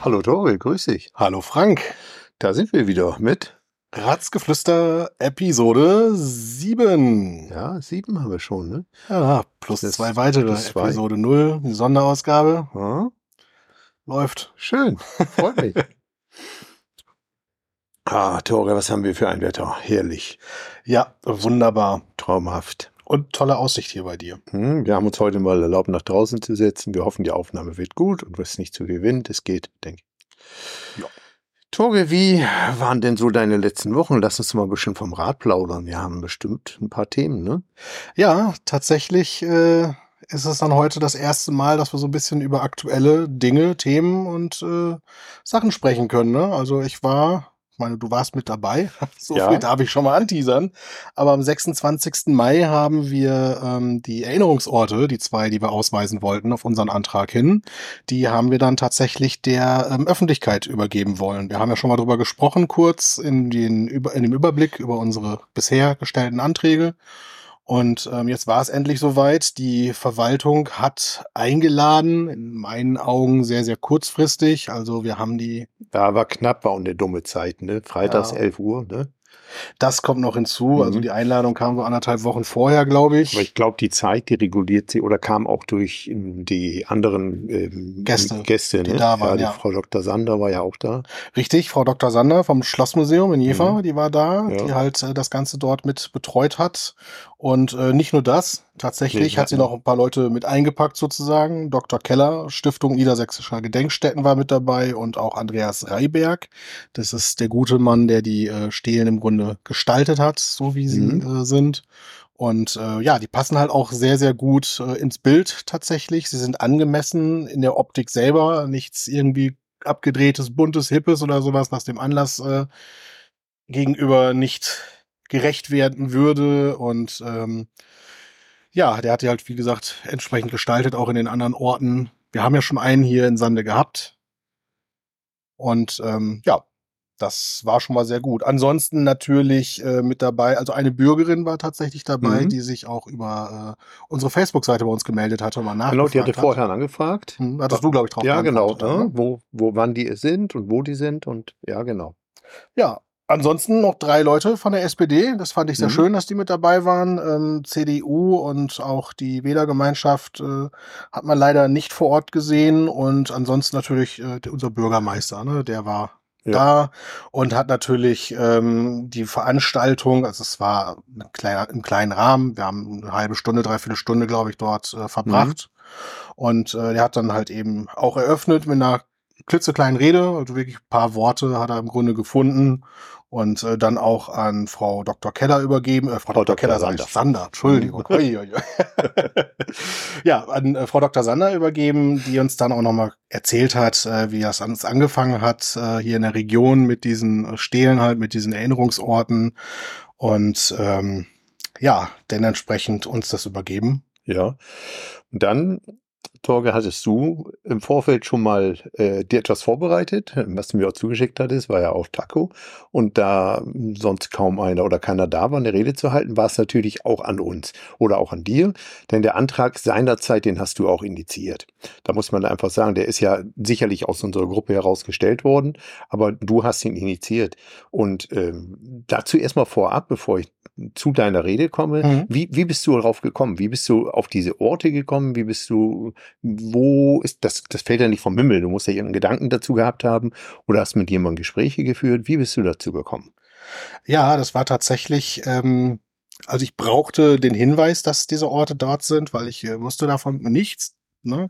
Hallo Tore, grüß dich. Hallo Frank. Da sind wir wieder mit. Ratzgeflüster Episode 7. Ja, sieben haben wir schon, ne? Ja, plus Das- zwei weitere. plus zwei. Episode 0, die Sonderausgabe. Ja, Läuft. schön, freut mich. ah, Tore, was haben wir für ein Wetter? Herrlich, Ja, wunderbar. traumhaft. Und tolle Aussicht hier bei dir. Hm, wir haben uns heute mal erlaubt, nach draußen zu setzen. Wir hoffen, die Aufnahme wird gut und ist nicht zu Wind. Es geht, denke ich. Ja. Tore, wie waren denn so deine letzten Wochen? Lass uns mal ein bisschen vom Rad plaudern. Wir haben bestimmt ein paar Themen, ne? Ja, tatsächlich äh, ist es dann heute das erste Mal, dass wir so ein bisschen über aktuelle Dinge, Themen und äh, Sachen sprechen können. Ne? Also ich war, ich meine, du warst mit dabei, so Ja. viel darf ich schon mal anteasern. Aber am 26. Mai haben wir ähm, die Erinnerungsorte, die zwei, die wir ausweisen wollten, auf unseren Antrag hin, die haben wir dann tatsächlich der ähm, Öffentlichkeit übergeben wollen. Wir haben ja schon mal drüber gesprochen, kurz in, den, in dem Überblick über unsere bisher gestellten Anträge. Und ähm, jetzt war es endlich soweit. Die Verwaltung hat eingeladen, in meinen Augen sehr, sehr kurzfristig. Also wir haben die, Ja, war knapp, war auch eine dumme Zeit, ne? Freitags Ja. 11 Uhr, ne? das kommt noch hinzu. Mhm. Also die Einladung kam so anderthalb Wochen vorher, glaube ich. Aber ich glaube, die Zeit, die reguliert sie oder kam auch durch ähm, die anderen ähm, Gäste, Gäste die ne? da waren, die ja. Frau Dr. Sander war ja auch da. Richtig, Frau Dr. Sander vom Schlossmuseum in Jever, Mhm. die war da, Ja. die halt äh, das Ganze dort mit betreut hat. Und äh, nicht nur das, tatsächlich Nee, hat sie noch ein paar Leute mit eingepackt sozusagen. Dr. Keller, Stiftung Niedersächsischer Gedenkstätten war mit dabei und auch Andreas Reiberg. Das ist der gute Mann, der die äh, Stelen im Grunde gestaltet hat, so wie sie Mhm. äh, sind. Und äh, ja, die passen halt auch sehr, sehr gut äh, ins Bild tatsächlich. Sie sind angemessen in der Optik selber, nichts irgendwie abgedrehtes, buntes, hippes oder sowas, was dem Anlass äh, gegenüber nicht gerecht werden würde. Und ähm, ja, der hat die halt, wie gesagt, entsprechend gestaltet, auch in den anderen Orten. Wir haben ja schon einen hier in Sande gehabt. Und ähm, ja, das war schon mal sehr gut. Ansonsten natürlich äh, mit dabei, also eine Bürgerin war tatsächlich dabei, Mhm. die sich auch über äh, unsere Facebook-Seite bei uns gemeldet hatte und mal Genau, nachgefragt die hatte hat. vorher angefragt. Hm, hattest du, glaube ich, drauf Ja, genau. Ja, ne? wo, wo, wann die sind und wo die sind und ja, genau. Ja, ansonsten noch drei Leute von der SPD. Das fand ich sehr Mhm. schön, dass die mit dabei waren. Ähm, CDU und auch die Wählergemeinschaft äh, hat man leider nicht vor Ort gesehen. Und ansonsten natürlich äh, unser Bürgermeister, ne? der war Ja. da und hat natürlich ähm, die Veranstaltung, also es war ein kleiner, im kleinen Rahmen, wir haben eine halbe Stunde, dreiviertel Stunde, glaube ich, dort äh, verbracht. Und äh, der hat dann halt eben auch eröffnet mit einer klitzekleinen Rede, also wirklich ein paar Worte hat er im Grunde gefunden und äh, dann auch an Frau Dr. Keller übergeben, äh, Frau, Frau Dr. Dr. Keller, Sander. Sander, Entschuldigung. Mhm. Ja, an äh, Frau Dr. Sander übergeben, die uns dann auch nochmal erzählt hat, äh, wie das alles angefangen hat, äh, hier in der Region mit diesen äh, Stelen halt, mit diesen Erinnerungsorten und ähm, ja, denn entsprechend uns das übergeben. Ja. Und dann, Torge, hattest du im Vorfeld schon mal äh, dir etwas vorbereitet, was du mir auch zugeschickt hattest, war ja auch Taco. Und da sonst kaum einer oder keiner da war, eine Rede zu halten, war es natürlich auch an uns oder auch an dir. Denn der Antrag seinerzeit, den hast du auch initiiert. Da muss man einfach sagen, der ist ja sicherlich aus unserer Gruppe herausgestellt worden, aber du hast ihn initiiert. Und ähm, dazu erstmal vorab, bevor ich zu deiner Rede komme, Mhm. wie, wie bist du darauf gekommen? Wie bist du auf diese Orte gekommen? Wie bist du, wo ist das, das fällt ja nicht vom Himmel. Du musst ja irgendeinen Gedanken dazu gehabt haben oder hast mit jemandem Gespräche geführt. Wie bist du dazu gekommen? Ja, das war tatsächlich, ähm, also ich brauchte den Hinweis, dass diese Orte dort sind, weil ich äh, wusste davon nichts. Ne?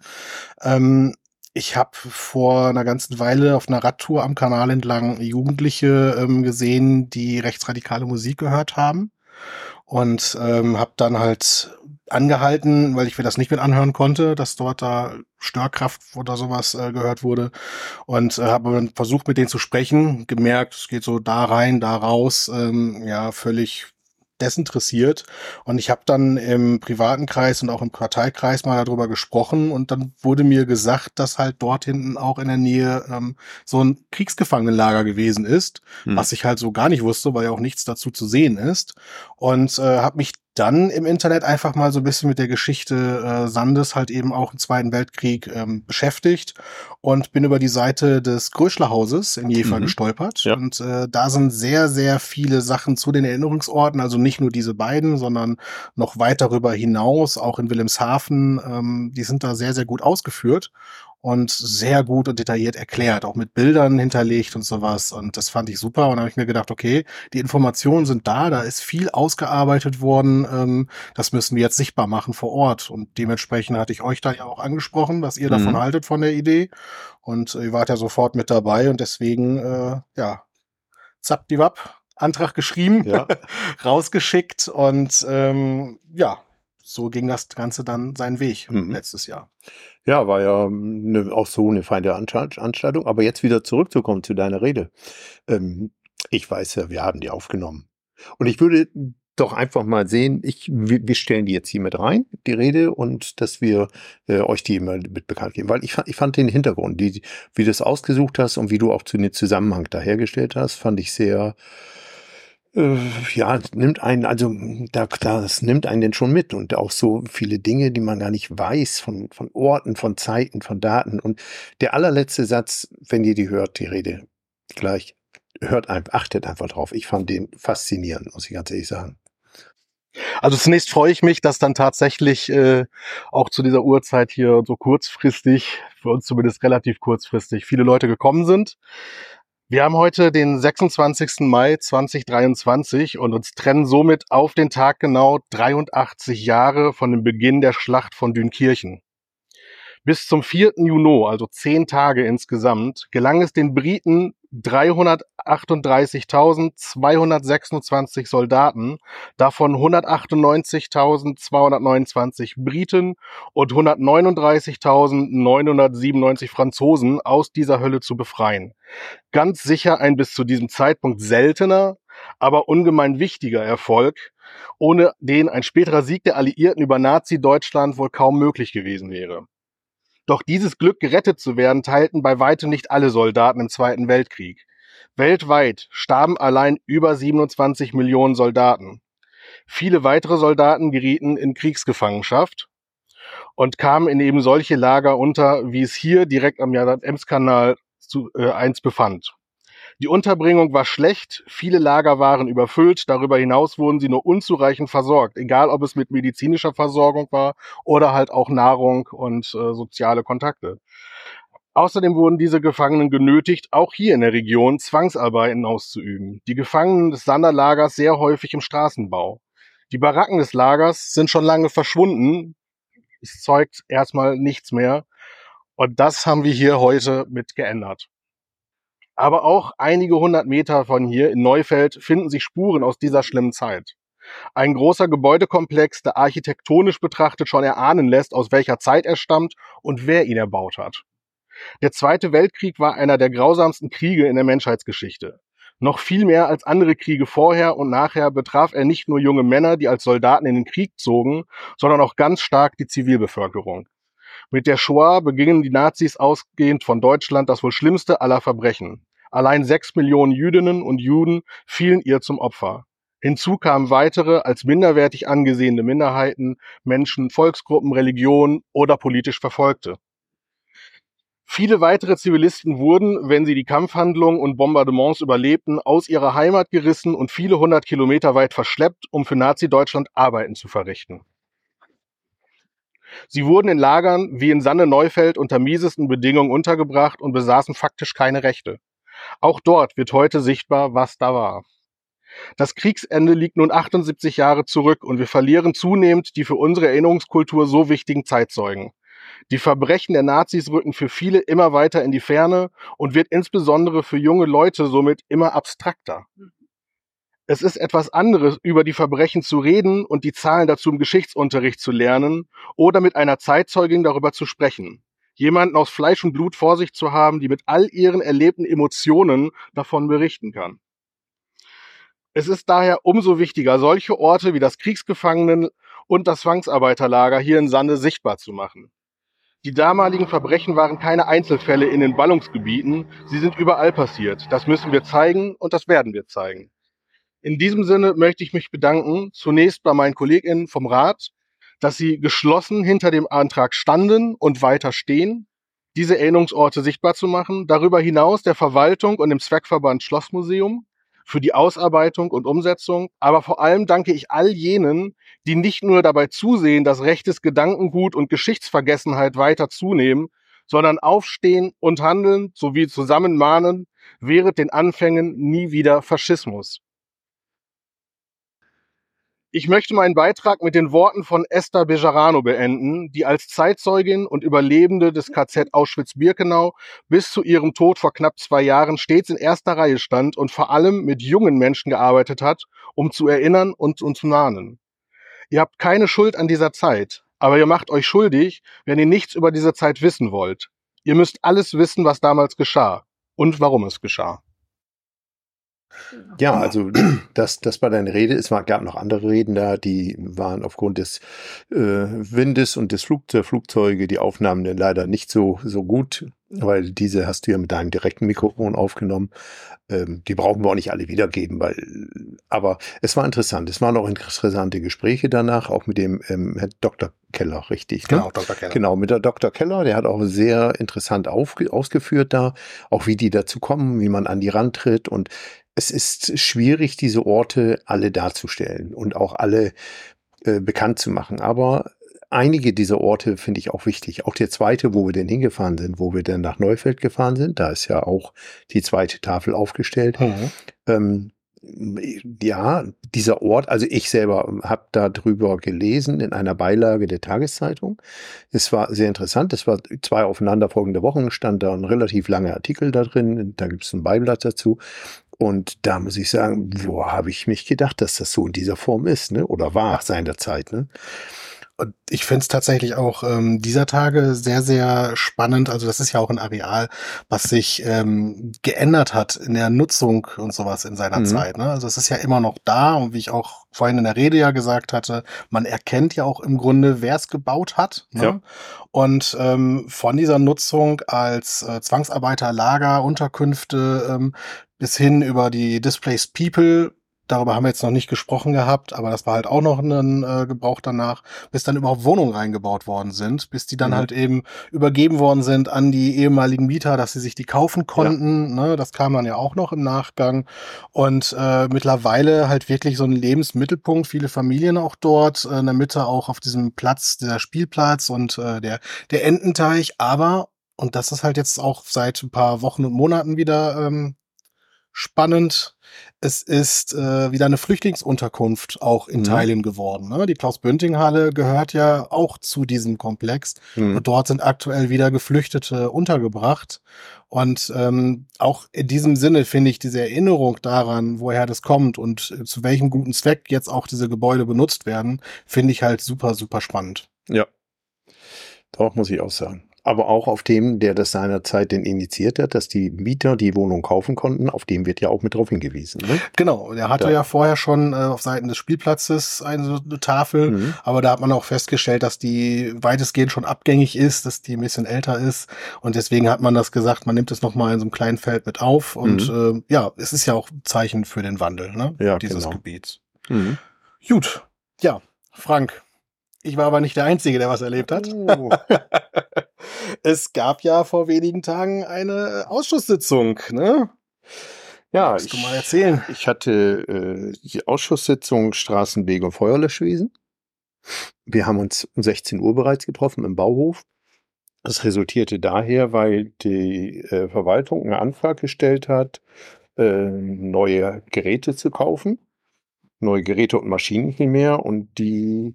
Ähm, ich habe vor einer ganzen Weile auf einer Radtour am Kanal entlang Jugendliche ähm, gesehen, die rechtsradikale Musik gehört haben und ähm, habe dann halt angehalten, weil ich mir das nicht mit anhören konnte, dass dort da Störkraft oder sowas äh, gehört wurde. Und äh, habe versucht mit denen zu sprechen, gemerkt, es geht so da rein, da raus, ähm, ja völlig desinteressiert. Und ich habe dann im privaten Kreis und auch im Parteikreis mal darüber gesprochen und dann wurde mir gesagt, dass halt dort hinten auch in der Nähe ähm, so ein Kriegsgefangenenlager gewesen ist, Hm. was ich halt so gar nicht wusste, weil ja auch nichts dazu zu sehen ist. Und äh, habe mich dann im Internet einfach mal so ein bisschen mit der Geschichte äh, Sandes halt eben auch im Zweiten Weltkrieg ähm, beschäftigt und bin über die Seite des Gröschlerhauses in Jever mhm. gestolpert. Ja. Und äh, da sind sehr, sehr viele Sachen zu den Erinnerungsorten, also nicht nur diese beiden, sondern noch weit darüber hinaus, auch in Wilhelmshaven, ähm, die sind da sehr, sehr gut ausgeführt und sehr gut und detailliert erklärt, auch mit Bildern hinterlegt und sowas. Und das fand ich super. Und da habe ich mir gedacht, okay, die Informationen sind da, da ist viel ausgearbeitet worden. Ähm, das müssen wir jetzt sichtbar machen vor Ort. Und dementsprechend hatte ich euch da ja auch angesprochen, was ihr mhm. davon haltet von der Idee. Und ihr wart ja sofort mit dabei und deswegen, äh, ja, zapp die Wapp. Antrag geschrieben, ja. rausgeschickt und ähm, ja, so ging das Ganze dann seinen Weg mhm. letztes Jahr. Ja, war ja ne, auch so eine feine Anstaltung. Aber jetzt wieder zurückzukommen zu deiner Rede. Ähm, ich weiß ja, wir haben die aufgenommen. Und ich würde doch einfach mal sehen, ich, wir, stellen die jetzt hier mit rein, die Rede, und dass wir äh, euch die immer mit bekannt geben. Weil ich, ich fand den Hintergrund, die, wie du es ausgesucht hast und wie du auch zu den Zusammenhang dahergestellt hast, fand ich sehr, ja, nimmt einen, also da, das nimmt einen denn schon mit und auch so viele Dinge, die man gar nicht weiß, von, von Orten, von Zeiten, von Daten. Und der allerletzte Satz, wenn ihr die hört, die Rede gleich, hört einfach, achtet einfach drauf. Ich fand den faszinierend, muss ich ganz ehrlich sagen. Also zunächst freue ich mich, dass dann tatsächlich äh, auch zu dieser Uhrzeit hier so kurzfristig, für uns zumindest relativ kurzfristig, viele Leute gekommen sind. Wir haben heute den 26. Mai 2023 und uns trennen somit auf den Tag genau 83 Jahre von dem Beginn der Schlacht von Dünkirchen. Bis zum 4. Juni, also zehn Tage insgesamt, gelang es den Briten 338.226 Soldaten, davon 198.229 Briten und 139.997 Franzosen aus dieser Hölle zu befreien. Ganz sicher ein bis zu diesem Zeitpunkt seltener, aber ungemein wichtiger Erfolg, ohne den ein späterer Sieg der Alliierten über Nazi-Deutschland wohl kaum möglich gewesen wäre. Doch dieses Glück, gerettet zu werden, teilten bei weitem nicht alle Soldaten im Zweiten Weltkrieg. Weltweit starben allein über 27 Millionen Soldaten. Viele weitere Soldaten gerieten in Kriegsgefangenschaft und kamen in eben solche Lager unter, wie es hier direkt am Ems-Kanal zu, äh, eins befand. Die Unterbringung war schlecht, viele Lager waren überfüllt, darüber hinaus wurden sie nur unzureichend versorgt, egal ob es mit medizinischer Versorgung war oder halt auch Nahrung und äh, soziale Kontakte. Außerdem wurden diese Gefangenen genötigt, auch hier in der Region Zwangsarbeiten auszuüben. Die Gefangenen des Sanderlagers sehr häufig im Straßenbau. Die Baracken des Lagers sind schon lange verschwunden. Es zeugt erstmal nichts mehr. Und das haben wir hier heute mit geändert. Aber auch einige hundert Meter von hier in Neufeld finden sich Spuren aus dieser schlimmen Zeit. Ein großer Gebäudekomplex, der architektonisch betrachtet schon erahnen lässt, aus welcher Zeit er stammt und wer ihn erbaut hat. Der Zweite Weltkrieg war einer der grausamsten Kriege in der Menschheitsgeschichte. Noch viel mehr als andere Kriege vorher und nachher betraf er nicht nur junge Männer, die als Soldaten in den Krieg zogen, sondern auch ganz stark die Zivilbevölkerung. Mit der Shoah begingen die Nazis ausgehend von Deutschland das wohl schlimmste aller Verbrechen. Allein sechs Millionen Jüdinnen und Juden fielen ihr zum Opfer. Hinzu kamen weitere als minderwertig angesehene Minderheiten, Menschen, Volksgruppen, Religionen oder politisch Verfolgte. Viele weitere Zivilisten wurden, wenn sie die Kampfhandlungen und Bombardements überlebten, aus ihrer Heimat gerissen und viele hundert Kilometer weit verschleppt, um für Nazi-Deutschland Arbeiten zu verrichten. Sie wurden in Lagern wie in Sanne-Neufeld unter miesesten Bedingungen untergebracht und besaßen faktisch keine Rechte. Auch dort wird heute sichtbar, was da war. Das Kriegsende liegt nun 78 Jahre zurück und wir verlieren zunehmend die für unsere Erinnerungskultur so wichtigen Zeitzeugen. Die Verbrechen der Nazis rücken für viele immer weiter in die Ferne und wird insbesondere für junge Leute somit immer abstrakter. Es ist etwas anderes, über die Verbrechen zu reden und die Zahlen dazu im Geschichtsunterricht zu lernen oder mit einer Zeitzeugin darüber zu sprechen jemanden aus Fleisch und Blut vor sich zu haben, die mit all ihren erlebten Emotionen davon berichten kann. Es ist daher umso wichtiger, solche Orte wie das Kriegsgefangenen- und das Zwangsarbeiterlager hier in Sande sichtbar zu machen. Die damaligen Verbrechen waren keine Einzelfälle in den Ballungsgebieten, sie sind überall passiert. Das müssen wir zeigen und das werden wir zeigen. In diesem Sinne möchte ich mich bedanken, zunächst bei meinen KollegInnen vom Rat, dass sie geschlossen hinter dem Antrag standen und weiter stehen, diese Erinnerungsorte sichtbar zu machen, darüber hinaus der Verwaltung und dem Zweckverband Schlossmuseum für die Ausarbeitung und Umsetzung, aber vor allem danke ich all jenen, die nicht nur dabei zusehen, dass rechtes Gedankengut und Geschichtsvergessenheit weiter zunehmen, sondern aufstehen und handeln sowie zusammen mahnen, während den Anfängen nie wieder Faschismus. Ich möchte meinen Beitrag mit den Worten von Esther Bejarano beenden, die als Zeitzeugin und Überlebende des KZ Auschwitz-Birkenau bis zu ihrem Tod vor knapp zwei Jahren stets in erster Reihe stand und vor allem mit jungen Menschen gearbeitet hat, um zu erinnern und zu mahnen. Ihr habt keine Schuld an dieser Zeit, aber ihr macht euch schuldig, wenn ihr nichts über diese Zeit wissen wollt. Ihr müsst alles wissen, was damals geschah und warum es geschah. Ja, also das, das war deine Rede. Es war, gab noch andere Reden da, die waren aufgrund des äh, Windes und des Flug der Flugzeuge, die Aufnahmen dann leider nicht so, so gut, weil diese hast du ja mit deinem direkten Mikrofon aufgenommen. Ähm, die brauchen wir auch nicht alle wiedergeben, weil, aber es war interessant. Es waren auch interessante Gespräche danach, auch mit dem ähm, Herr Dr. Keller, richtig. Ne? Genau, Dr. Keller. Genau, mit der Dr. Keller, der hat auch sehr interessant auf, ausgeführt da, auch wie die dazu kommen, wie man an die Rand tritt und es ist schwierig, diese Orte alle darzustellen und auch alle äh, bekannt zu machen. Aber einige dieser Orte finde ich auch wichtig. Auch der zweite, wo wir denn hingefahren sind, wo wir dann nach Neufeld gefahren sind, da ist ja auch die zweite Tafel aufgestellt. Mhm. Ähm, ja, dieser Ort, also ich selber habe darüber gelesen in einer Beilage der Tageszeitung. Es war sehr interessant. Es war zwei aufeinanderfolgende Wochen, stand da ein relativ langer Artikel da drin. Da gibt es ein Beiblatt dazu. Und da muss ich sagen, wo habe ich mich gedacht, dass das so in dieser Form ist, ne? Oder war seinerzeit, ne? Und ich finde es tatsächlich auch ähm, dieser Tage sehr, sehr spannend. Also das ist ja auch ein Areal, was sich ähm, geändert hat in der Nutzung und sowas in seiner mhm. Zeit. Ne? Also es ist ja immer noch da und wie ich auch vorhin in der Rede ja gesagt hatte, man erkennt ja auch im Grunde, wer es gebaut hat. Ne? Ja. Und ähm, von dieser Nutzung als äh, Zwangsarbeiterlager, Unterkünfte ähm, bis hin über die Displaced People Darüber haben wir jetzt noch nicht gesprochen gehabt, aber das war halt auch noch ein äh, Gebrauch danach, bis dann überhaupt Wohnungen reingebaut worden sind, bis die dann mhm. halt eben übergeben worden sind an die ehemaligen Mieter, dass sie sich die kaufen konnten. Ja. Ne? Das kam dann ja auch noch im Nachgang. Und äh, mittlerweile halt wirklich so ein Lebensmittelpunkt, viele Familien auch dort, äh, in der Mitte auch auf diesem Platz, dieser Spielplatz und äh, der, der Ententeich. Aber, und das ist halt jetzt auch seit ein paar Wochen und Monaten wieder ähm, spannend. Es ist äh, wieder eine Flüchtlingsunterkunft auch in mhm. Teilen geworden. Ne? Die Klaus-Bönting-Halle gehört ja auch zu diesem Komplex. Mhm. Und dort sind aktuell wieder Geflüchtete untergebracht. Und ähm, auch in diesem Sinne finde ich diese Erinnerung daran, woher das kommt und äh, zu welchem guten Zweck jetzt auch diese Gebäude benutzt werden, finde ich halt super, super spannend. Ja. Doch, muss ich auch sagen aber auch auf dem, der das seinerzeit denn initiiert hat, dass die Mieter die Wohnung kaufen konnten, auf dem wird ja auch mit drauf hingewiesen. Ne? Genau, der hatte da. ja vorher schon äh, auf Seiten des Spielplatzes eine, eine Tafel, mhm. aber da hat man auch festgestellt, dass die weitestgehend schon abgängig ist, dass die ein bisschen älter ist und deswegen hat man das gesagt, man nimmt es nochmal in so einem kleinen Feld mit auf und mhm. äh, ja, es ist ja auch ein Zeichen für den Wandel ne? ja, dieses genau. Gebiets. Mhm. Gut, ja, Frank, ich war aber nicht der Einzige, der was erlebt hat. Oh. es gab ja vor wenigen Tagen eine Ausschusssitzung, ne? Ja, ich, du mal erzählen. Ich hatte äh, die Ausschusssitzung Straßenwege und Feuerlöschwesen. Wir haben uns um 16 Uhr bereits getroffen im Bauhof. Das resultierte daher, weil die äh, Verwaltung einen Antrag gestellt hat, äh, neue Geräte zu kaufen. Neue Geräte und Maschinen vielmehr. Und die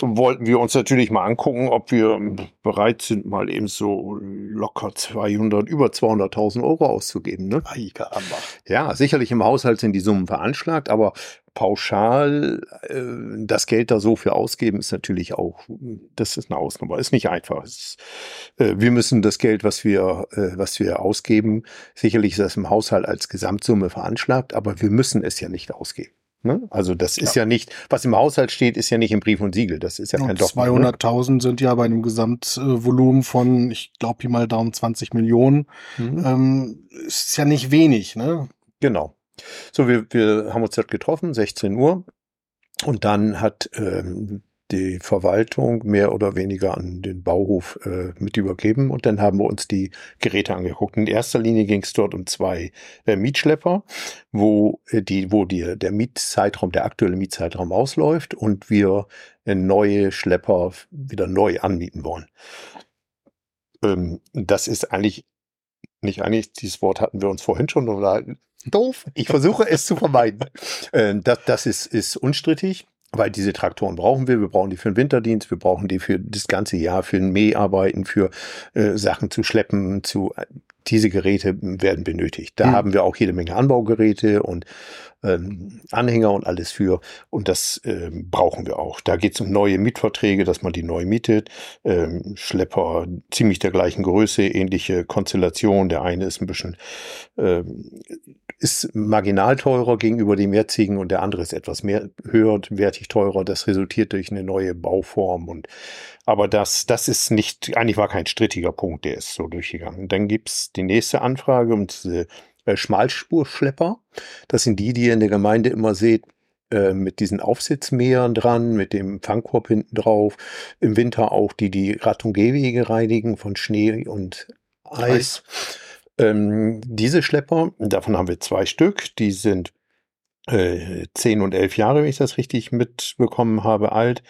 wollten wir uns natürlich mal angucken, ob wir bereit sind, mal eben so locker 200, über 200.000 Euro auszugeben. Ne? Ja, sicherlich im Haushalt sind die Summen veranschlagt, aber pauschal äh, das Geld da so für ausgeben ist natürlich auch, das ist eine Ausnahme, ist nicht einfach. Ist, äh, wir müssen das Geld, was wir, äh, was wir ausgeben, sicherlich ist das im Haushalt als Gesamtsumme veranschlagt, aber wir müssen es ja nicht ausgeben. Ne? Also das ist ja. ja. nicht, was im Haushalt steht, ist ja nicht im Brief und Siegel. Das ist ja, kein Dogma. 200.000 ne? sind ja bei einem Gesamtvolumen von, ich glaube hier mal Daumen 20 Millionen. Mhm. Ähm, ist ja nicht wenig. Ne? Genau. So, wir, wir haben uns dort getroffen, 16 Uhr. Und dann hat ähm, die Verwaltung mehr oder weniger an den Bauhof äh, mit übergeben und dann haben wir uns die Geräte angeguckt. In erster Linie ging es dort um zwei äh, Mietschlepper, wo äh, die, wo die, der Mietzeitraum, der aktuelle Mietzeitraum ausläuft und wir äh, neue Schlepper wieder neu anmieten wollen. Ähm, das ist eigentlich nicht eigentlich, dieses Wort hatten wir uns vorhin schon unterhalten. Doof. Ich versuche es zu vermeiden. Äh, das, das ist, ist unstrittig weil diese Traktoren brauchen wir. Wir brauchen die für den Winterdienst, wir brauchen die für das ganze Jahr, für ein Mäharbeiten, für äh, Sachen zu schleppen, zu diese Geräte werden benötigt. Da mhm. haben wir auch jede Menge Anbaugeräte und ähm, Anhänger und alles für. Und das ähm, brauchen wir auch. Da geht es um neue Mietverträge, dass man die neu mietet. Ähm, Schlepper ziemlich der gleichen Größe, ähnliche Konstellation. Der eine ist ein bisschen ähm, ist marginal teurer gegenüber dem jetzigen und der andere ist etwas mehr höherwertig teurer. Das resultiert durch eine neue Bauform und aber das, das ist nicht, eigentlich war kein strittiger Punkt, der ist so durchgegangen. Dann gibt's die nächste Anfrage um diese äh, Schmalspurschlepper. Das sind die, die ihr in der Gemeinde immer seht, äh, mit diesen Aufsitzmähern dran, mit dem Fangkorb hinten drauf. Im Winter auch die, die und Gehwege reinigen von Schnee und Eis. Eis. Ähm, diese Schlepper, davon haben wir zwei Stück, die sind äh, 10 und 11 Jahre, wenn ich das richtig mitbekommen habe, alt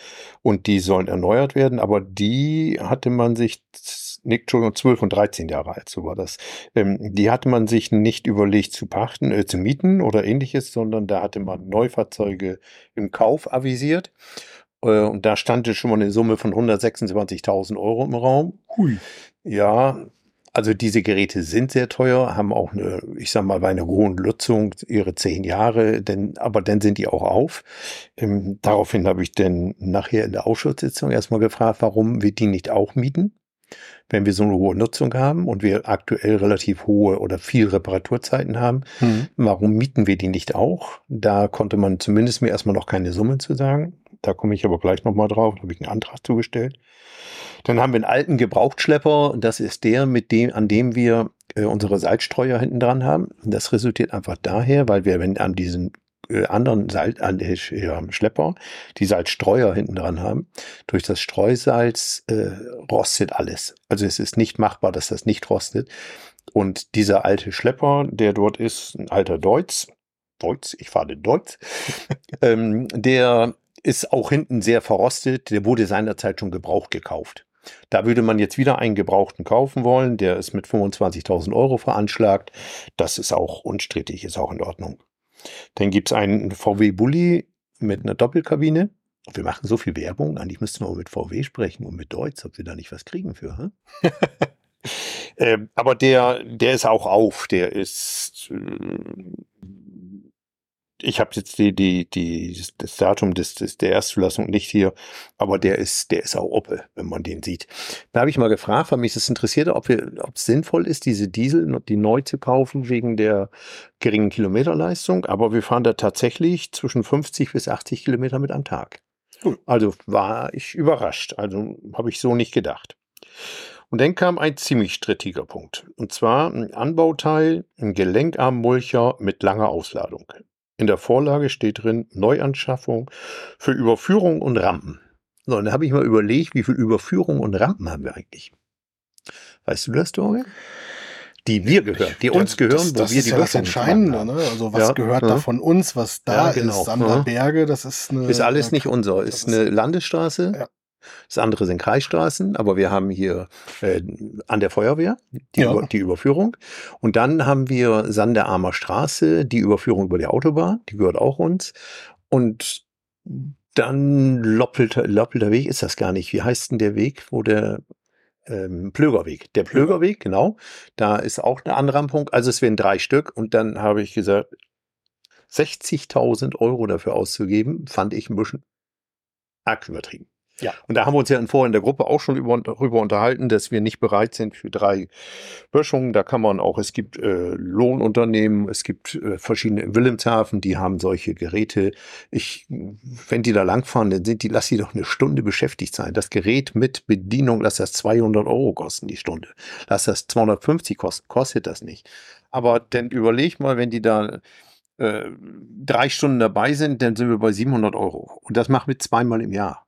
und die sollen erneuert werden, aber die hatte man sich, nee, Entschuldigung, 12 und 13 Jahre alt, so war das, ähm, die hatte man sich nicht überlegt zu pachten, äh, zu mieten oder ähnliches, sondern da hatte man Neufahrzeuge im Kauf avisiert äh, und da stand schon mal eine Summe von 126.000 Euro im Raum. Hui. Ja, also diese Geräte sind sehr teuer, haben auch eine, ich sag mal, bei einer hohen Nutzung ihre zehn Jahre, denn, aber dann sind die auch auf. Ähm, daraufhin habe ich dann nachher in der Ausschusssitzung erstmal gefragt, warum wir die nicht auch mieten, wenn wir so eine hohe Nutzung haben und wir aktuell relativ hohe oder viel Reparaturzeiten haben. Mhm. Warum mieten wir die nicht auch? Da konnte man zumindest mir erstmal noch keine Summe zu sagen. Da komme ich aber gleich nochmal drauf, da habe ich einen Antrag zugestellt. Dann haben wir einen alten Gebrauchtschlepper. Das ist der, mit dem, an dem wir äh, unsere Salzstreuer hinten dran haben. Das resultiert einfach daher, weil wir, wenn an diesen äh, anderen Salz, an äh, Schlepper, die Salzstreuer hinten dran haben. Durch das Streusalz äh, rostet alles. Also es ist nicht machbar, dass das nicht rostet. Und dieser alte Schlepper, der dort ist, ein alter Deutz, Deutz, ich fahre den Deutz, ähm, der ist auch hinten sehr verrostet. Der wurde seinerzeit schon gebraucht gekauft. Da würde man jetzt wieder einen gebrauchten kaufen wollen, der ist mit 25.000 Euro veranschlagt. Das ist auch unstrittig, ist auch in Ordnung. Dann gibt es einen VW Bulli mit einer Doppelkabine. Wir machen so viel Werbung, eigentlich müssten wir mit VW sprechen und mit Deutz, ob wir da nicht was kriegen für. Hm? aber der, der ist auch auf, der ist äh, ich habe jetzt die, die, die, das Datum des, des, der Erstzulassung nicht hier, aber der ist, der ist auch oppe, wenn man den sieht. Da habe ich mal gefragt, weil mich das interessiert, ob wir, ob es sinnvoll ist, diese Diesel, die neu zu kaufen wegen der geringen Kilometerleistung. Aber wir fahren da tatsächlich zwischen 50 bis 80 Kilometer mit am Tag. Also war ich überrascht. Also habe ich so nicht gedacht. Und dann kam ein ziemlich strittiger Punkt. Und zwar ein Anbauteil, ein Gelenkarmmulcher mit langer Ausladung. In der Vorlage steht drin Neuanschaffung für Überführung und Rampen. So, und da habe ich mal überlegt, wie viel Überführung und Rampen haben wir eigentlich? Weißt du das, Dorian? Die wir gehören, die uns gehören, das, das wo wir die ja das Entscheidende, ne? Also was ja, gehört ja. da von uns, was da ja, genau. ist, Sander Berge, das ist eine. Ist alles nicht unser, ist eine Landesstraße. Das andere sind Kreisstraßen, aber wir haben hier äh, an der Feuerwehr die, ja. Über, die Überführung. Und dann haben wir Sanderarmer Straße, die Überführung über die Autobahn, die gehört auch uns. Und dann Loppelter, Loppelter Weg ist das gar nicht. Wie heißt denn der Weg, wo der ähm, Plögerweg. Der Plögerweg, genau. Da ist auch eine Anrampung. Also es werden drei Stück. Und dann habe ich gesagt, 60.000 Euro dafür auszugeben, fand ich ein bisschen arg übertrieben. Ja. Und da haben wir uns ja vorher in der Gruppe auch schon über, darüber unterhalten, dass wir nicht bereit sind für drei Böschungen. Da kann man auch, es gibt äh, Lohnunternehmen, es gibt äh, verschiedene in Wilhelmshaven, die haben solche Geräte. Ich, wenn die da langfahren, dann sind die, lass sie doch eine Stunde beschäftigt sein. Das Gerät mit Bedienung, lass das 200 Euro kosten die Stunde. Lass das 250 kosten, kostet das nicht. Aber dann überleg mal, wenn die da äh, drei Stunden dabei sind, dann sind wir bei 700 Euro. Und das machen wir zweimal im Jahr.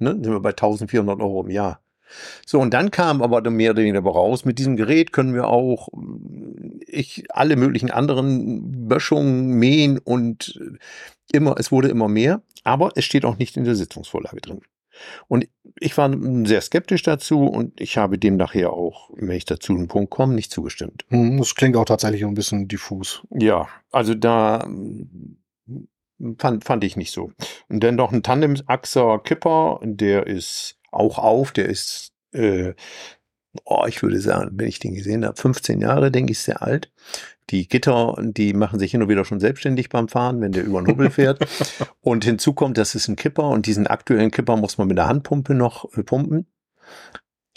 Ne? Sind wir bei 1400 Euro im Jahr. So, und dann kam aber mehr oder weniger raus, mit diesem Gerät können wir auch ich, alle möglichen anderen Böschungen mähen und immer, es wurde immer mehr, aber es steht auch nicht in der Sitzungsvorlage drin. Und ich war sehr skeptisch dazu und ich habe dem nachher auch, wenn ich dazu einen Punkt komme, nicht zugestimmt. Hm, das klingt auch tatsächlich ein bisschen diffus. Ja, also da fand, fand ich nicht so. Und dann noch ein Tandem-Achser Kipper, der ist auch auf, der ist, äh, oh, ich würde sagen, wenn ich den gesehen habe, 15 Jahre, denke ich, sehr alt. Die Gitter, die machen sich hin und wieder schon selbstständig beim Fahren, wenn der über den Hubbel fährt. und hinzu kommt, das ist ein Kipper und diesen aktuellen Kipper muss man mit der Handpumpe noch äh, pumpen.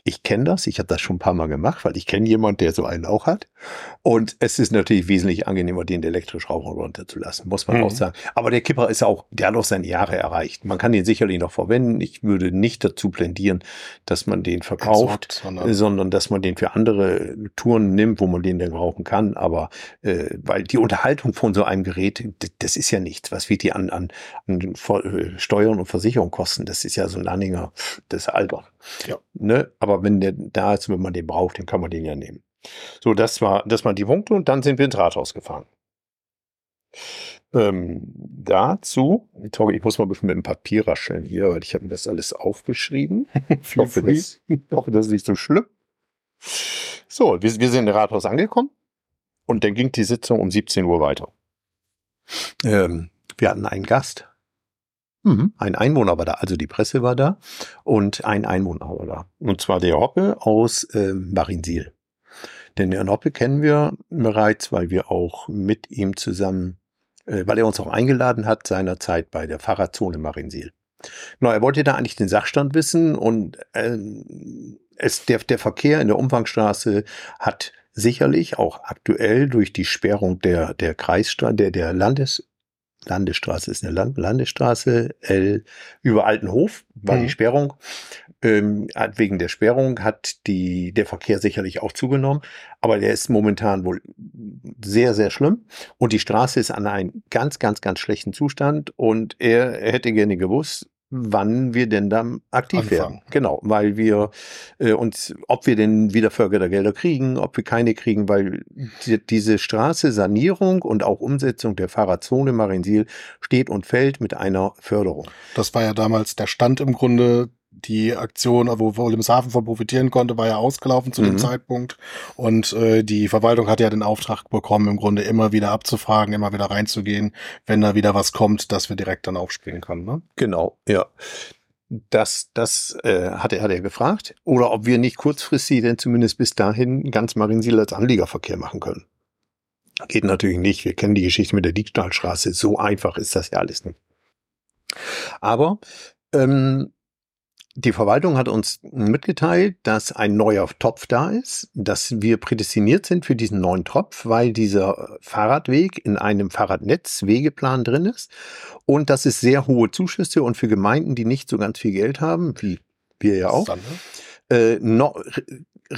Ich kenne das, ich habe das schon ein paar Mal gemacht, weil ich kenne jemand, der so einen auch hat. Und es ist natürlich wesentlich angenehmer, den elektrisch rauf und runter zu lassen, muss man mhm. auch sagen. Aber der Kipper ist auch, der hat auch seine Jahre erreicht. Man kann den sicherlich noch verwenden. Ich würde nicht dazu plädieren, dass man den verkauft, sondern, sondern dass man den für andere Touren nimmt, wo man den dann brauchen kann. Aber äh, weil die Unterhaltung von so einem Gerät, das ist ja nichts. Was wird die an, an, an äh, Steuern und Versicherung kosten? Das ist ja so ein Anhänger des Albers. Ja. Ne? Aber wenn der da ist, wenn man den braucht, dann kann man den ja nehmen. So, das war, das waren die Punkte und dann sind wir ins Rathaus gefahren. Ähm, dazu, ich muss mal ein bisschen mit dem Papier rascheln hier, weil ich habe mir das alles aufgeschrieben. ich hoffe, das, hoffe, das ist nicht so schlimm. So, wir, wir sind im Rathaus angekommen und dann ging die Sitzung um 17 Uhr weiter. Ähm, wir hatten einen Gast, Mhm. Ein Einwohner war da, also die Presse war da und ein Einwohner war da. Und zwar der Hoppe aus äh, Marinsil. Denn den Hoppe kennen wir bereits, weil wir auch mit ihm zusammen, äh, weil er uns auch eingeladen hat seinerzeit bei der Fahrradzone Marinsil. Na, er wollte da eigentlich den Sachstand wissen und äh, es, der, der Verkehr in der Umfangstraße hat sicherlich auch aktuell durch die Sperrung der, der Kreisstraße, der, der Landes, Landesstraße ist eine Land Landesstraße, L über Altenhof war mhm. die Sperrung. Ähm, wegen der Sperrung hat die, der Verkehr sicherlich auch zugenommen, aber der ist momentan wohl sehr, sehr schlimm und die Straße ist an einem ganz, ganz, ganz schlechten Zustand und er, er hätte gerne gewusst, wann wir denn dann aktiv Anfangen. werden. Genau, weil wir äh, uns, ob wir denn wieder Fördergelder kriegen, ob wir keine kriegen, weil die, diese Straße Sanierung und auch Umsetzung der Fahrradzone Marinsil steht und fällt mit einer Förderung. Das war ja damals der Stand im Grunde die Aktion, wo Wilhelmshaven von profitieren konnte, war ja ausgelaufen zu mhm. dem Zeitpunkt. Und äh, die Verwaltung hat ja den Auftrag bekommen, im Grunde immer wieder abzufragen, immer wieder reinzugehen, wenn da wieder was kommt, dass wir direkt dann aufspielen können. Ne? Genau, ja. Das, das äh, hat, er, hat er gefragt. Oder ob wir nicht kurzfristig denn zumindest bis dahin ganz Marinsil als Anliegerverkehr machen können. Geht natürlich nicht. Wir kennen die Geschichte mit der Diebstahlstraße. So einfach ist das ja alles nicht. Aber ähm, die Verwaltung hat uns mitgeteilt, dass ein neuer Topf da ist, dass wir prädestiniert sind für diesen neuen Topf, weil dieser Fahrradweg in einem Fahrradnetz Wegeplan drin ist. Und dass es sehr hohe Zuschüsse und für Gemeinden, die nicht so ganz viel Geld haben, wie wir ja auch, äh, noch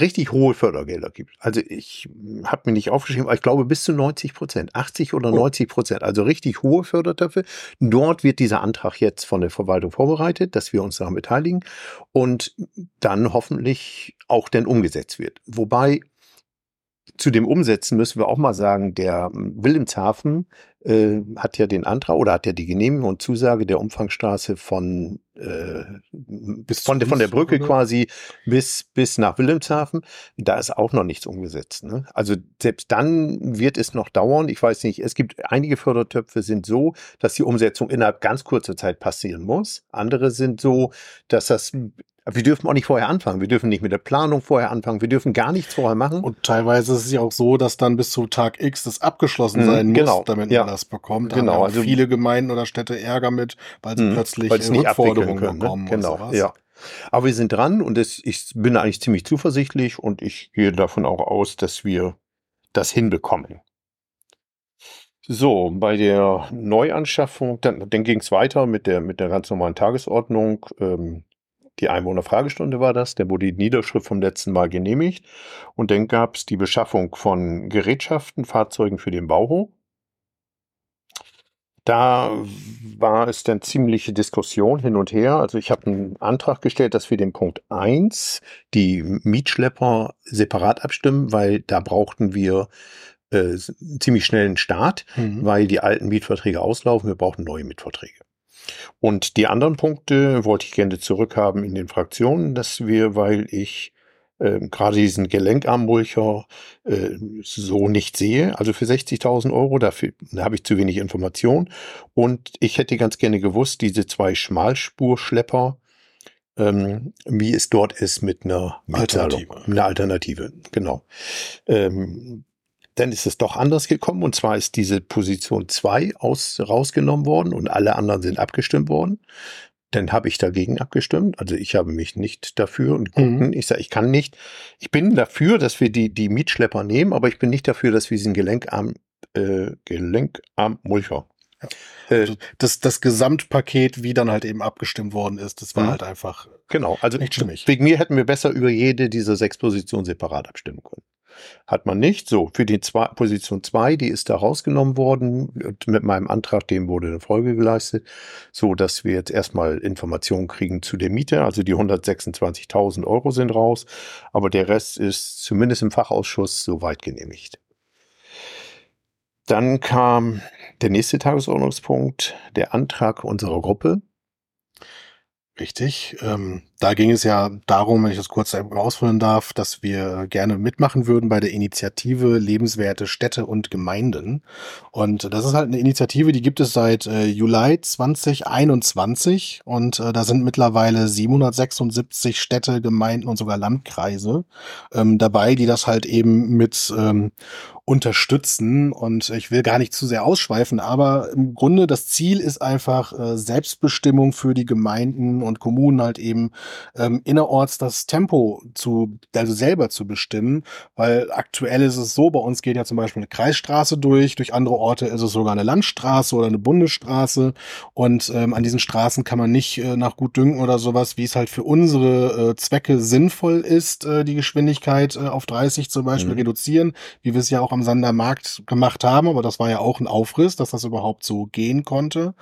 richtig hohe Fördergelder gibt. Also ich habe mir nicht aufgeschrieben, aber ich glaube bis zu 90 Prozent, 80 oder 90 Prozent, also richtig hohe Fördertöpfe. Dort wird dieser Antrag jetzt von der Verwaltung vorbereitet, dass wir uns daran beteiligen und dann hoffentlich auch denn umgesetzt wird. Wobei zu dem Umsetzen müssen wir auch mal sagen, der Wilhelmshaven äh, hat ja den Antrag oder hat ja die Genehmigung und Zusage der Umfangsstraße von äh, bis von der, von der Brücke quasi bis bis nach Wilhelmshaven. Da ist auch noch nichts umgesetzt. Ne? Also selbst dann wird es noch dauern. Ich weiß nicht. Es gibt einige Fördertöpfe sind so, dass die Umsetzung innerhalb ganz kurzer Zeit passieren muss. Andere sind so, dass das wir dürfen auch nicht vorher anfangen. Wir dürfen nicht mit der Planung vorher anfangen. Wir dürfen gar nichts vorher machen. Und teilweise ist es ja auch so, dass dann bis zu Tag X das abgeschlossen mhm, sein genau. muss, damit ja. man das bekommt. Da genau. also viele Gemeinden oder Städte Ärger mit, weil sie mh, plötzlich nicht Rückforderungen können, ne? bekommen. Ne? Genau, ja. Aber wir sind dran und es, ich bin eigentlich ziemlich zuversichtlich und ich gehe davon auch aus, dass wir das hinbekommen. So, bei der Neuanschaffung, dann, dann ging es weiter mit der, mit der ganz normalen Tagesordnung. Ähm, die Einwohnerfragestunde war das, der wurde die Niederschrift vom letzten Mal genehmigt. Und dann gab es die Beschaffung von Gerätschaften, Fahrzeugen für den Bauhof. Da war es dann ziemliche Diskussion hin und her. Also ich habe einen Antrag gestellt, dass wir den Punkt 1, die Mietschlepper separat abstimmen, weil da brauchten wir äh, ziemlich schnell einen Start, mhm. weil die alten Mietverträge auslaufen. Wir brauchen neue Mietverträge. Und die anderen Punkte wollte ich gerne zurückhaben in den Fraktionen, dass wir, weil ich äh, gerade diesen Gelenkarmmulcher äh, so nicht sehe. Also für 60.000 Euro, dafür da habe ich zu wenig Information. Und ich hätte ganz gerne gewusst, diese zwei Schmalspurschlepper, ähm, wie es dort ist mit einer Alternative. Eine Alternative, genau. Ähm, dann ist es doch anders gekommen und zwar ist diese Position 2 aus, rausgenommen worden und alle anderen sind abgestimmt worden. Dann habe ich dagegen abgestimmt. Also ich habe mich nicht dafür und gucken. Mhm. Ich sage, ich kann nicht. Ich bin dafür, dass wir die, die Mietschlepper nehmen, aber ich bin nicht dafür, dass wir diesen Gelenkarm, äh, Gelenkarmmulcher. Ja. Äh, also das, das Gesamtpaket, wie dann halt eben abgestimmt worden ist, das war mhm. halt einfach genau. Also nicht stimmig. Wegen mir hätten wir besser über jede dieser sechs Positionen separat abstimmen können. Hat man nicht. So, für die zwei, Position 2, die ist da rausgenommen worden. Mit meinem Antrag, dem wurde eine Folge geleistet, so dass wir jetzt erstmal Informationen kriegen zu der Miete. Also die 126.000 Euro sind raus, aber der Rest ist zumindest im Fachausschuss soweit genehmigt. Dann kam der nächste Tagesordnungspunkt, der Antrag unserer Gruppe. Richtig. Ähm, da ging es ja darum, wenn ich das kurz ausführen darf, dass wir gerne mitmachen würden bei der Initiative Lebenswerte Städte und Gemeinden. Und das ist halt eine Initiative, die gibt es seit äh, Juli 2021 und äh, da sind mittlerweile 776 Städte, Gemeinden und sogar Landkreise ähm, dabei, die das halt eben mit ähm, unterstützen. Und ich will gar nicht zu sehr ausschweifen, aber im Grunde das Ziel ist einfach äh, Selbstbestimmung für die Gemeinden und Kommunen halt eben ähm, innerorts das Tempo zu, also selber zu bestimmen, weil aktuell ist es so, bei uns geht ja zum Beispiel eine Kreisstraße durch, durch andere Orte ist es sogar eine Landstraße oder eine Bundesstraße und ähm, an diesen Straßen kann man nicht äh, nach gut dünken oder sowas, wie es halt für unsere äh, Zwecke sinnvoll ist, äh, die Geschwindigkeit äh, auf 30 zum Beispiel mhm. reduzieren, wie wir es ja auch am Sandermarkt gemacht haben, aber das war ja auch ein Aufriss, dass das überhaupt so gehen konnte.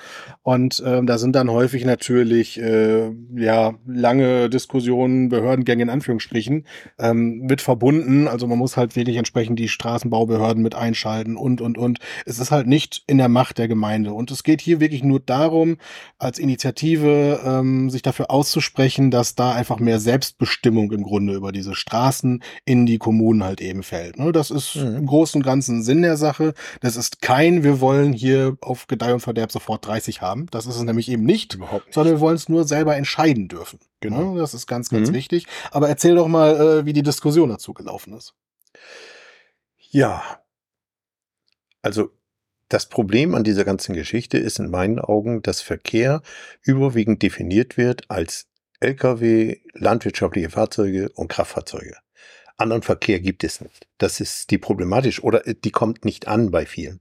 Und ähm, da sind dann häufig natürlich äh, ja lange Diskussionen, Behördengänge in Anführungsstrichen ähm, mit verbunden. Also man muss halt wirklich entsprechend die Straßenbaubehörden mit einschalten und und und. Es ist halt nicht in der Macht der Gemeinde. Und es geht hier wirklich nur darum, als Initiative ähm, sich dafür auszusprechen, dass da einfach mehr Selbstbestimmung im Grunde über diese Straßen in die Kommunen halt eben fällt. Ne? Das ist mhm. im Großen und Ganzen Sinn der Sache. Das ist kein, wir wollen hier auf Gedeih und Verderb sofort 30 haben. Das ist es nämlich eben nicht, nicht. sondern wir wollen es nur selber entscheiden dürfen. Genau. Das ist ganz, ganz mhm. wichtig. Aber erzähl doch mal, äh, wie die Diskussion dazu gelaufen ist. Ja. Also das Problem an dieser ganzen Geschichte ist in meinen Augen, dass Verkehr überwiegend definiert wird als Lkw, landwirtschaftliche Fahrzeuge und Kraftfahrzeuge. Anderen Verkehr gibt es nicht. Das ist die problematisch oder äh, die kommt nicht an bei vielen.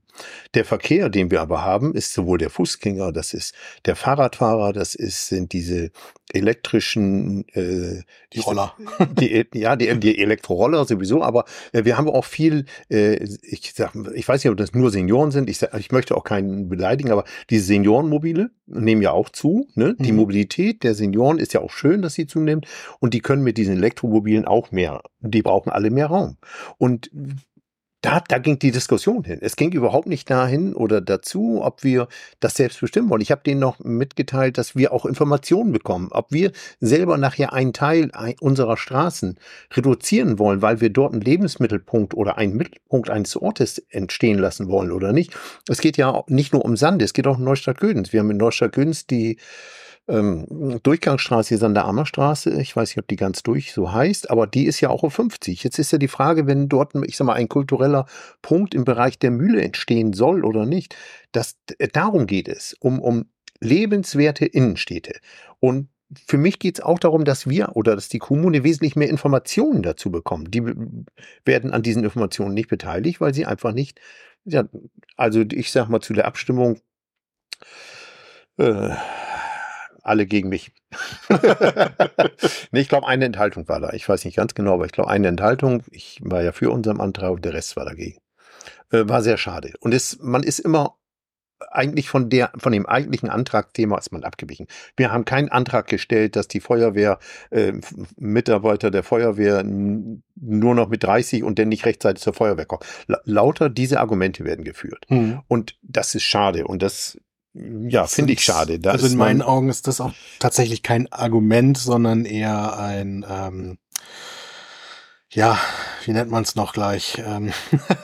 Der Verkehr, den wir aber haben, ist sowohl der Fußgänger, das ist der Fahrradfahrer, das ist, sind diese elektrischen äh, die Roller. Die, ja, die, die Elektroroller sowieso, aber äh, wir haben auch viel, äh, ich sag, ich weiß nicht, ob das nur Senioren sind, ich, sag, ich möchte auch keinen beleidigen, aber diese Seniorenmobile nehmen ja auch zu. Ne? Die mhm. Mobilität der Senioren ist ja auch schön, dass sie zunimmt und die können mit diesen Elektromobilen auch mehr. Die brauchen alle mehr Raum. Und da, da ging die Diskussion hin. Es ging überhaupt nicht dahin oder dazu, ob wir das selbst bestimmen wollen. Ich habe denen noch mitgeteilt, dass wir auch Informationen bekommen, ob wir selber nachher einen Teil unserer Straßen reduzieren wollen, weil wir dort einen Lebensmittelpunkt oder einen Mittelpunkt eines Ortes entstehen lassen wollen oder nicht. Es geht ja nicht nur um Sand, es geht auch um Neustadt-Gödens. Wir haben in Neustadt-Gödens die ähm, Durchgangsstraße, die Sanderarmer Straße, ich weiß nicht, ob die ganz durch so heißt, aber die ist ja auch auf 50. Jetzt ist ja die Frage, wenn dort, ich sag mal, ein kultureller Punkt im Bereich der Mühle entstehen soll oder nicht, dass, äh, darum geht es, um, um lebenswerte Innenstädte. Und für mich geht es auch darum, dass wir oder dass die Kommune wesentlich mehr Informationen dazu bekommen. Die werden an diesen Informationen nicht beteiligt, weil sie einfach nicht, ja, also ich sag mal zu der Abstimmung, äh, alle gegen mich. nee, ich glaube, eine Enthaltung war da. Ich weiß nicht ganz genau, aber ich glaube, eine Enthaltung. Ich war ja für unseren Antrag und der Rest war dagegen. Äh, war sehr schade. Und es, man ist immer eigentlich von der, von dem eigentlichen Antragsthema ist man abgewichen. Wir haben keinen Antrag gestellt, dass die Feuerwehr, äh, Mitarbeiter der Feuerwehr nur noch mit 30 und dann nicht rechtzeitig zur Feuerwehr kommen. La lauter diese Argumente werden geführt. Mhm. Und das ist schade. Und das ja, finde ich schade. Da also in meinen Augen ist das auch tatsächlich kein Argument, sondern eher ein, ähm, ja, wie nennt man es noch gleich? Ähm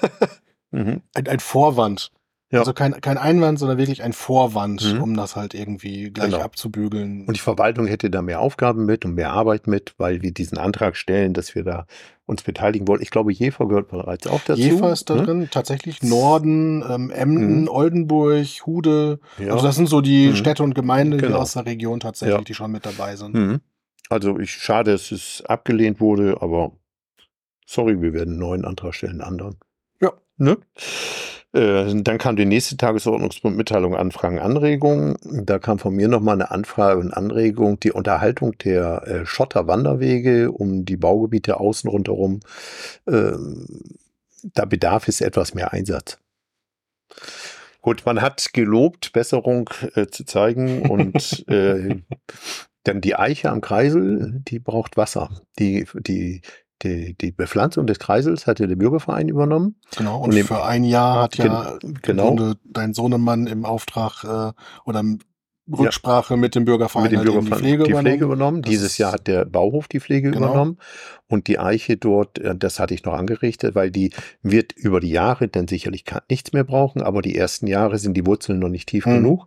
mhm. ein, ein Vorwand. Ja. Also kein, kein Einwand, sondern wirklich ein Vorwand, mhm. um das halt irgendwie gleich genau. abzubügeln. Und die Verwaltung hätte da mehr Aufgaben mit und mehr Arbeit mit, weil wir diesen Antrag stellen, dass wir da uns beteiligen wollen. Ich glaube, Jever gehört bereits auch dazu. Jever ist da ne? drin, tatsächlich Norden, ähm, Emden, mhm. Oldenburg, Hude. Ja. Also das sind so die mhm. Städte und Gemeinden genau. aus der Region tatsächlich, ja. die schon mit dabei sind. Mhm. Also ich schade, dass es abgelehnt wurde, aber sorry, wir werden einen neuen Antrag stellen, einen anderen. Ja. Ne? Äh, dann kam die nächste Tagesordnungspunkt Mitteilung, Anfragen, Anregungen. Da kam von mir nochmal eine Anfrage und Anregung, die Unterhaltung der äh, Schotterwanderwege um die Baugebiete außen rundherum. Äh, da bedarf es etwas mehr Einsatz. Gut, man hat gelobt, Besserung äh, zu zeigen und äh, dann die Eiche am Kreisel, die braucht Wasser. Die, die die, die Bepflanzung des Kreisels hat ja der Bürgerverein übernommen. Genau, und, und für ein Jahr hat ja genau. dein Sohnemann im Auftrag äh, oder Rücksprache ja. mit dem Bürgerverein, mit dem Bürgerverein die Pflege, die Pflege übernommen. übernommen. Dieses Jahr hat der Bauhof die Pflege genau. übernommen und die Eiche dort, äh, das hatte ich noch angerichtet, weil die wird über die Jahre dann sicherlich nichts mehr brauchen, aber die ersten Jahre sind die Wurzeln noch nicht tief hm. genug.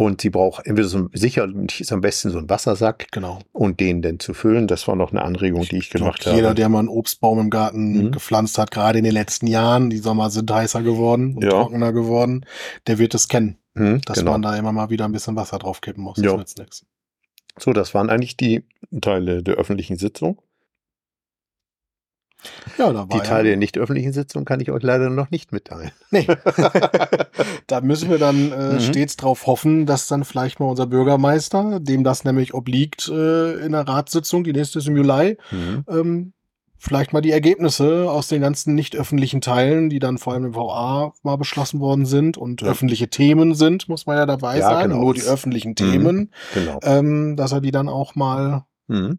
Und sie braucht entweder so, sicher ist am besten so ein Wassersack. Genau. Und den dann zu füllen. Das war noch eine Anregung, die ich, ich gemacht glaub, habe. Jeder, der mal einen Obstbaum im Garten mhm. gepflanzt hat, gerade in den letzten Jahren, die Sommer sind heißer geworden und ja. trockener geworden, der wird es kennen. Mhm, dass genau. man da immer mal wieder ein bisschen Wasser drauf kippen muss. Nichts. So, das waren eigentlich die Teile der öffentlichen Sitzung. Ja, da war Die Teile ja. der nicht öffentlichen Sitzung kann ich euch leider noch nicht mitteilen. Nee. da müssen wir dann äh, mhm. stets drauf hoffen, dass dann vielleicht mal unser Bürgermeister, dem das nämlich obliegt äh, in der Ratssitzung, die nächste ist im Juli, mhm. ähm, vielleicht mal die Ergebnisse aus den ganzen nicht öffentlichen Teilen, die dann vor allem im VA mal beschlossen worden sind und ja. öffentliche Themen sind, muss man ja dabei ja, sagen, genau. nur die öffentlichen mhm. Themen, genau. ähm, dass er die dann auch mal mhm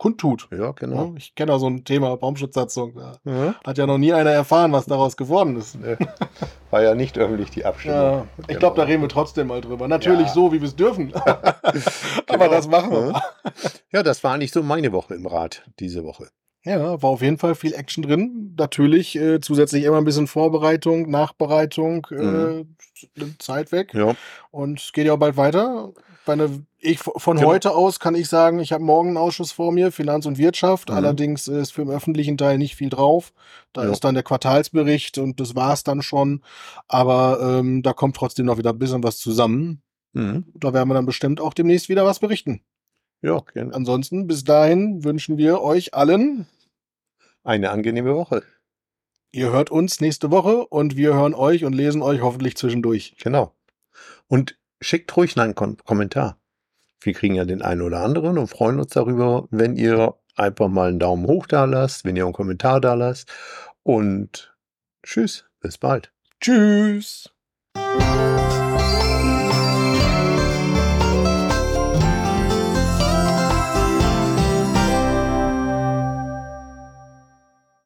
kundtut. Ja, genau. Ich kenne auch so ein Thema Baumschutzsatzung. Da mhm. hat ja noch nie einer erfahren, was daraus geworden ist. War ja nicht öffentlich die Abstimmung. Ja, ich genau. glaube, da reden wir trotzdem mal drüber. Natürlich ja. so, wie wir es dürfen. Aber genau. das machen wir. Mhm. Ja, das war nicht so meine Woche im Rat diese Woche. Ja, war auf jeden Fall viel Action drin. Natürlich äh, zusätzlich immer ein bisschen Vorbereitung, Nachbereitung, äh, mhm. Zeit weg. Ja. Und es geht ja auch bald weiter meine, ich von genau. heute aus kann ich sagen, ich habe morgen einen Ausschuss vor mir, Finanz und Wirtschaft. Mhm. Allerdings ist für den öffentlichen Teil nicht viel drauf. Da ja. ist dann der Quartalsbericht und das war's dann schon. Aber ähm, da kommt trotzdem noch wieder ein bisschen was zusammen. Mhm. Da werden wir dann bestimmt auch demnächst wieder was berichten. Ja, gerne. Ansonsten, bis dahin wünschen wir euch allen eine angenehme Woche. Ihr hört uns nächste Woche und wir hören euch und lesen euch hoffentlich zwischendurch. Genau. Und schickt ruhig einen Kom Kommentar. Wir kriegen ja den einen oder anderen und freuen uns darüber, wenn ihr einfach mal einen Daumen hoch da lasst, wenn ihr einen Kommentar da lasst. Und tschüss, bis bald. Tschüss.